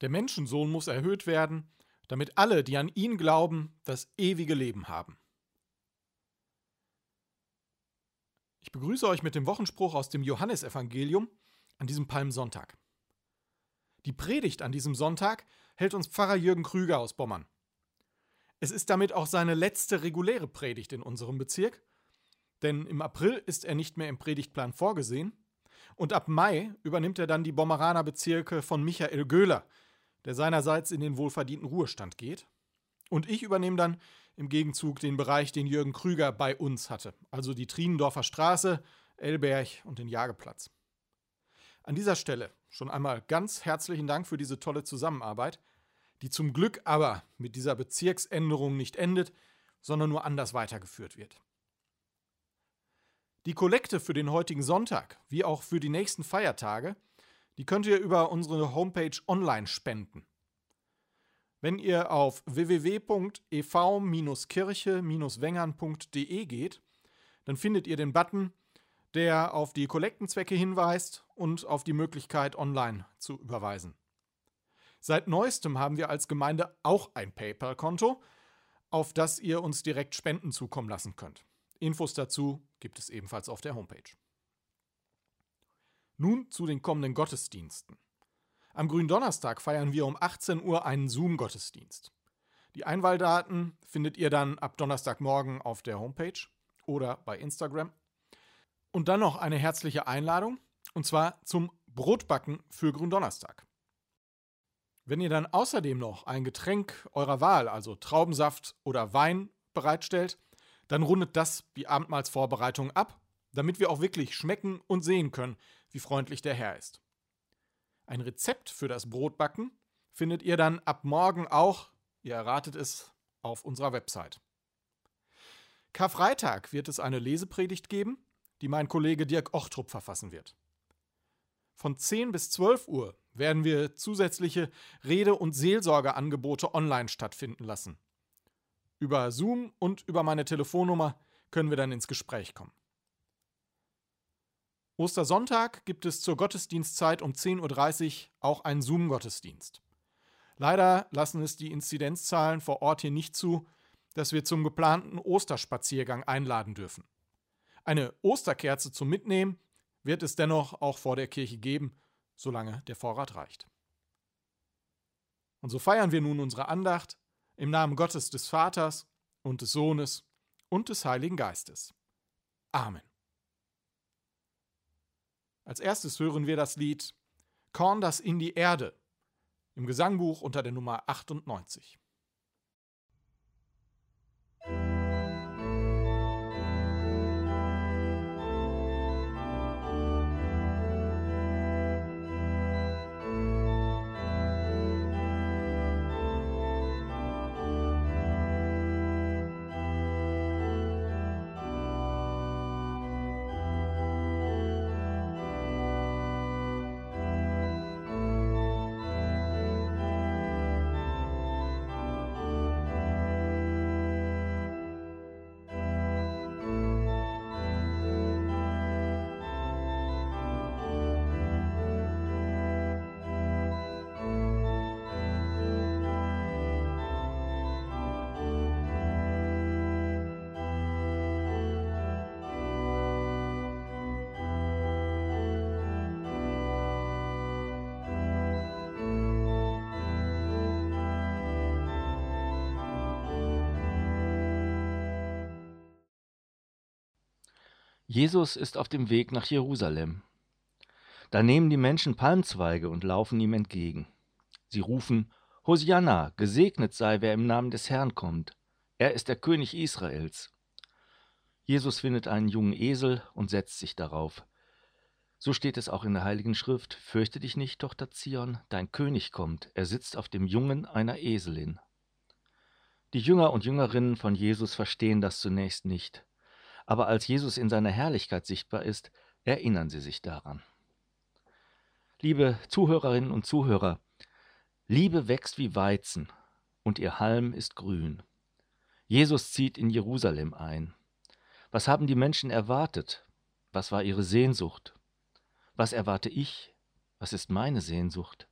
Der Menschensohn muss erhöht werden, damit alle, die an ihn glauben, das ewige Leben haben. Ich begrüße euch mit dem Wochenspruch aus dem Johannesevangelium an diesem Palmsonntag. Die Predigt an diesem Sonntag hält uns Pfarrer Jürgen Krüger aus Bommern. Es ist damit auch seine letzte reguläre Predigt in unserem Bezirk, denn im April ist er nicht mehr im Predigtplan vorgesehen und ab Mai übernimmt er dann die Bommeraner Bezirke von Michael Göhler, der seinerseits in den wohlverdienten Ruhestand geht. Und ich übernehme dann im Gegenzug den Bereich, den Jürgen Krüger bei uns hatte, also die Trienendorfer Straße, Elberg und den Jageplatz. An dieser Stelle schon einmal ganz herzlichen Dank für diese tolle Zusammenarbeit, die zum Glück aber mit dieser Bezirksänderung nicht endet, sondern nur anders weitergeführt wird. Die Kollekte für den heutigen Sonntag, wie auch für die nächsten Feiertage, die könnt ihr über unsere Homepage online spenden. Wenn ihr auf www.ev-kirche-wengern.de geht, dann findet ihr den Button, der auf die Kollektenzwecke hinweist und auf die Möglichkeit, online zu überweisen. Seit neuestem haben wir als Gemeinde auch ein PayPal-Konto, auf das ihr uns direkt Spenden zukommen lassen könnt. Infos dazu gibt es ebenfalls auf der Homepage. Nun zu den kommenden Gottesdiensten. Am Gründonnerstag feiern wir um 18 Uhr einen Zoom-Gottesdienst. Die Einwahldaten findet ihr dann ab Donnerstagmorgen auf der Homepage oder bei Instagram. Und dann noch eine herzliche Einladung, und zwar zum Brotbacken für Gründonnerstag. Wenn ihr dann außerdem noch ein Getränk eurer Wahl, also Traubensaft oder Wein, bereitstellt, dann rundet das die Abendmahlsvorbereitung ab, damit wir auch wirklich schmecken und sehen können, wie freundlich der Herr ist. Ein Rezept für das Brotbacken findet ihr dann ab morgen auch, ihr erratet es, auf unserer Website. Karfreitag wird es eine Lesepredigt geben, die mein Kollege Dirk Ochtrup verfassen wird. Von 10 bis 12 Uhr werden wir zusätzliche Rede- und Seelsorgeangebote online stattfinden lassen. Über Zoom und über meine Telefonnummer können wir dann ins Gespräch kommen. Ostersonntag gibt es zur Gottesdienstzeit um 10.30 Uhr auch einen Zoom-Gottesdienst. Leider lassen es die Inzidenzzahlen vor Ort hier nicht zu, dass wir zum geplanten Osterspaziergang einladen dürfen. Eine Osterkerze zum Mitnehmen wird es dennoch auch vor der Kirche geben, solange der Vorrat reicht. Und so feiern wir nun unsere Andacht im Namen Gottes des Vaters und des Sohnes und des Heiligen Geistes. Amen. Als erstes hören wir das Lied Korn das in die Erde im Gesangbuch unter der Nummer 98. Jesus ist auf dem Weg nach Jerusalem. Da nehmen die Menschen Palmzweige und laufen ihm entgegen. Sie rufen, Hosianna, gesegnet sei, wer im Namen des Herrn kommt. Er ist der König Israels. Jesus findet einen jungen Esel und setzt sich darauf. So steht es auch in der Heiligen Schrift, Fürchte dich nicht, Tochter Zion, dein König kommt, er sitzt auf dem Jungen einer Eselin. Die Jünger und Jüngerinnen von Jesus verstehen das zunächst nicht aber als Jesus in seiner Herrlichkeit sichtbar ist, erinnern Sie sich daran. Liebe Zuhörerinnen und Zuhörer, Liebe wächst wie Weizen und ihr Halm ist grün. Jesus zieht in Jerusalem ein. Was haben die Menschen erwartet? Was war ihre Sehnsucht? Was erwarte ich? Was ist meine Sehnsucht?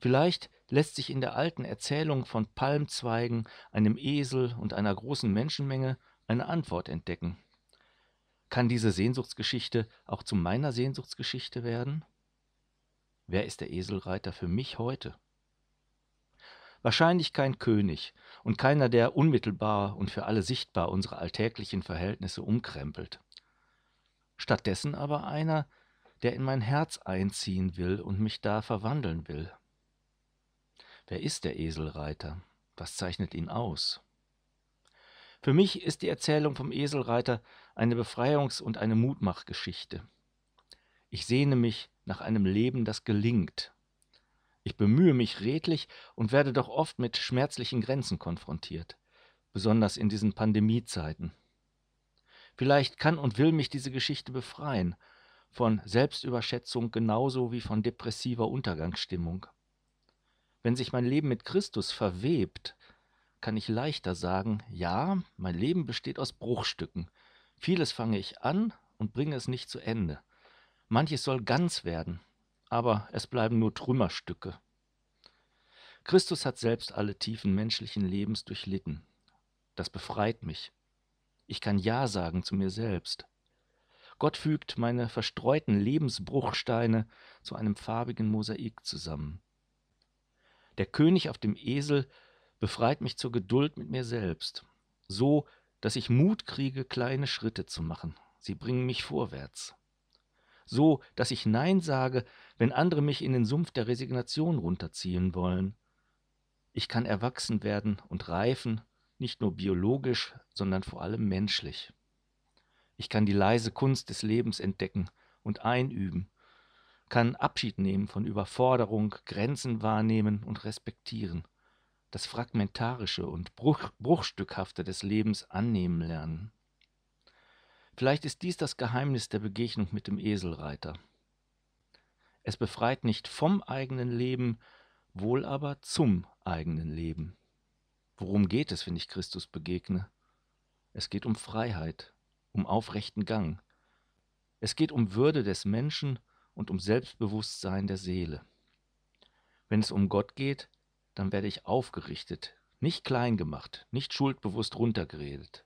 Vielleicht lässt sich in der alten Erzählung von Palmzweigen, einem Esel und einer großen Menschenmenge eine Antwort entdecken. Kann diese Sehnsuchtsgeschichte auch zu meiner Sehnsuchtsgeschichte werden? Wer ist der Eselreiter für mich heute? Wahrscheinlich kein König und keiner, der unmittelbar und für alle sichtbar unsere alltäglichen Verhältnisse umkrempelt. Stattdessen aber einer, der in mein Herz einziehen will und mich da verwandeln will. Wer ist der Eselreiter? Was zeichnet ihn aus? Für mich ist die Erzählung vom Eselreiter eine Befreiungs- und eine Mutmachgeschichte. Ich sehne mich nach einem Leben, das gelingt. Ich bemühe mich redlich und werde doch oft mit schmerzlichen Grenzen konfrontiert, besonders in diesen Pandemiezeiten. Vielleicht kann und will mich diese Geschichte befreien von Selbstüberschätzung genauso wie von depressiver Untergangsstimmung. Wenn sich mein Leben mit Christus verwebt, kann ich leichter sagen, ja, mein Leben besteht aus Bruchstücken. Vieles fange ich an und bringe es nicht zu Ende. Manches soll ganz werden, aber es bleiben nur Trümmerstücke. Christus hat selbst alle Tiefen menschlichen Lebens durchlitten. Das befreit mich. Ich kann Ja sagen zu mir selbst. Gott fügt meine verstreuten Lebensbruchsteine zu einem farbigen Mosaik zusammen. Der König auf dem Esel befreit mich zur Geduld mit mir selbst, so dass ich Mut kriege, kleine Schritte zu machen. Sie bringen mich vorwärts. So, dass ich Nein sage, wenn andere mich in den Sumpf der Resignation runterziehen wollen. Ich kann erwachsen werden und reifen, nicht nur biologisch, sondern vor allem menschlich. Ich kann die leise Kunst des Lebens entdecken und einüben, kann Abschied nehmen von Überforderung, Grenzen wahrnehmen und respektieren, das Fragmentarische und Bruch, Bruchstückhafte des Lebens annehmen lernen. Vielleicht ist dies das Geheimnis der Begegnung mit dem Eselreiter. Es befreit nicht vom eigenen Leben, wohl aber zum eigenen Leben. Worum geht es, wenn ich Christus begegne? Es geht um Freiheit, um aufrechten Gang. Es geht um Würde des Menschen und um Selbstbewusstsein der Seele. Wenn es um Gott geht, dann werde ich aufgerichtet, nicht klein gemacht, nicht schuldbewusst runtergeredet.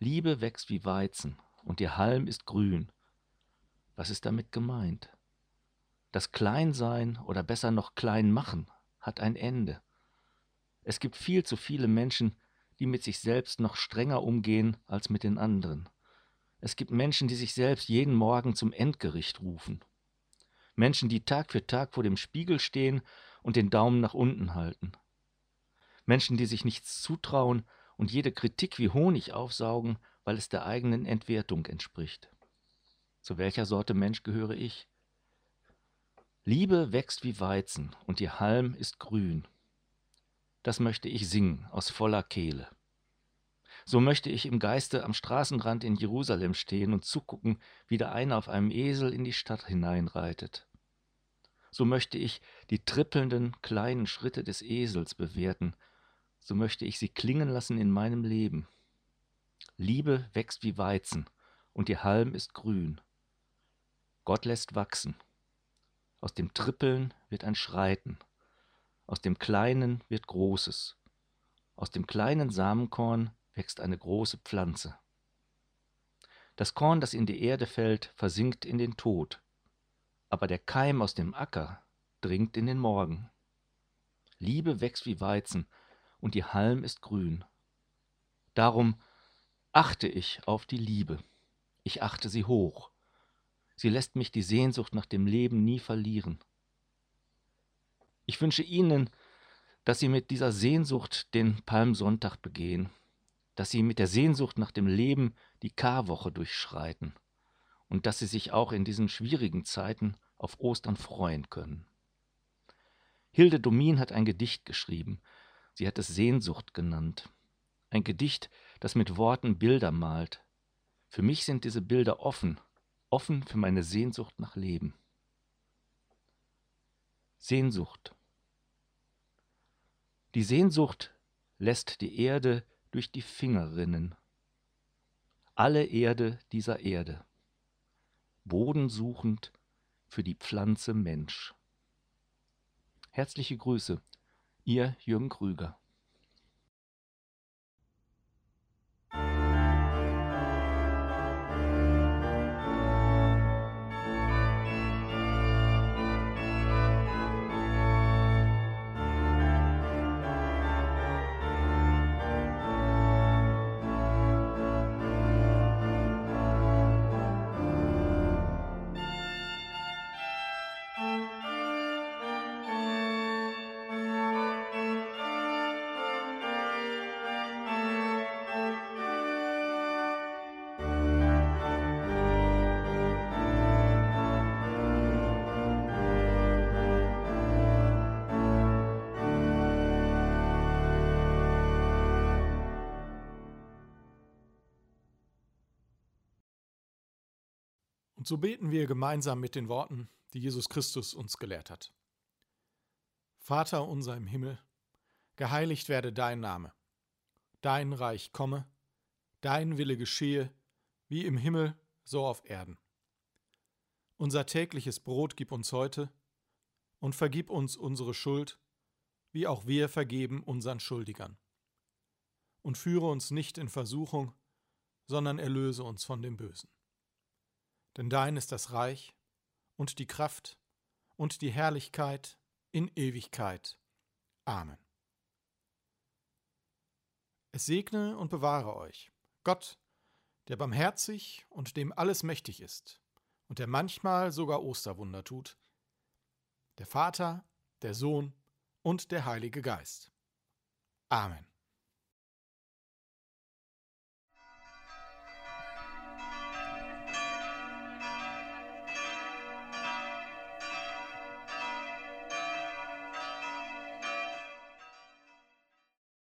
Liebe wächst wie Weizen und ihr Halm ist grün. Was ist damit gemeint? Das Kleinsein oder besser noch Kleinmachen hat ein Ende. Es gibt viel zu viele Menschen, die mit sich selbst noch strenger umgehen als mit den anderen. Es gibt Menschen, die sich selbst jeden Morgen zum Endgericht rufen. Menschen, die Tag für Tag vor dem Spiegel stehen und den Daumen nach unten halten. Menschen, die sich nichts zutrauen und jede Kritik wie Honig aufsaugen, weil es der eigenen Entwertung entspricht. Zu welcher Sorte Mensch gehöre ich? Liebe wächst wie Weizen und ihr Halm ist grün. Das möchte ich singen aus voller Kehle. So möchte ich im Geiste am Straßenrand in Jerusalem stehen und zugucken, wie der eine auf einem Esel in die Stadt hineinreitet. So möchte ich die trippelnden kleinen Schritte des Esels bewerten, so möchte ich sie klingen lassen in meinem Leben. Liebe wächst wie Weizen, und ihr Halm ist grün. Gott lässt wachsen. Aus dem Trippeln wird ein Schreiten. Aus dem Kleinen wird Großes. Aus dem kleinen Samenkorn wächst eine große Pflanze. Das Korn, das in die Erde fällt, versinkt in den Tod, aber der Keim aus dem Acker dringt in den Morgen. Liebe wächst wie Weizen, und ihr Halm ist grün. Darum achte ich auf die Liebe, ich achte sie hoch. Sie lässt mich die Sehnsucht nach dem Leben nie verlieren. Ich wünsche Ihnen, dass Sie mit dieser Sehnsucht den Palmsonntag begehen, dass sie mit der Sehnsucht nach dem Leben die Karwoche durchschreiten und dass sie sich auch in diesen schwierigen Zeiten auf Ostern freuen können. Hilde Domin hat ein Gedicht geschrieben. Sie hat es Sehnsucht genannt. Ein Gedicht, das mit Worten Bilder malt. Für mich sind diese Bilder offen, offen für meine Sehnsucht nach Leben. Sehnsucht. Die Sehnsucht lässt die Erde durch die Finger rinnen. Alle Erde dieser Erde, bodensuchend für die Pflanze Mensch. Herzliche Grüße, Ihr Jürgen Krüger. Und so beten wir gemeinsam mit den Worten, die Jesus Christus uns gelehrt hat. Vater unser im Himmel, geheiligt werde dein Name, dein Reich komme, dein Wille geschehe, wie im Himmel, so auf Erden. Unser tägliches Brot gib uns heute und vergib uns unsere Schuld, wie auch wir vergeben unseren Schuldigern. Und führe uns nicht in Versuchung, sondern erlöse uns von dem Bösen denn dein ist das Reich und die Kraft und die Herrlichkeit in Ewigkeit. Amen. Es segne und bewahre euch, Gott, der barmherzig und dem alles mächtig ist und der manchmal sogar Osterwunder tut, der Vater, der Sohn und der Heilige Geist. Amen.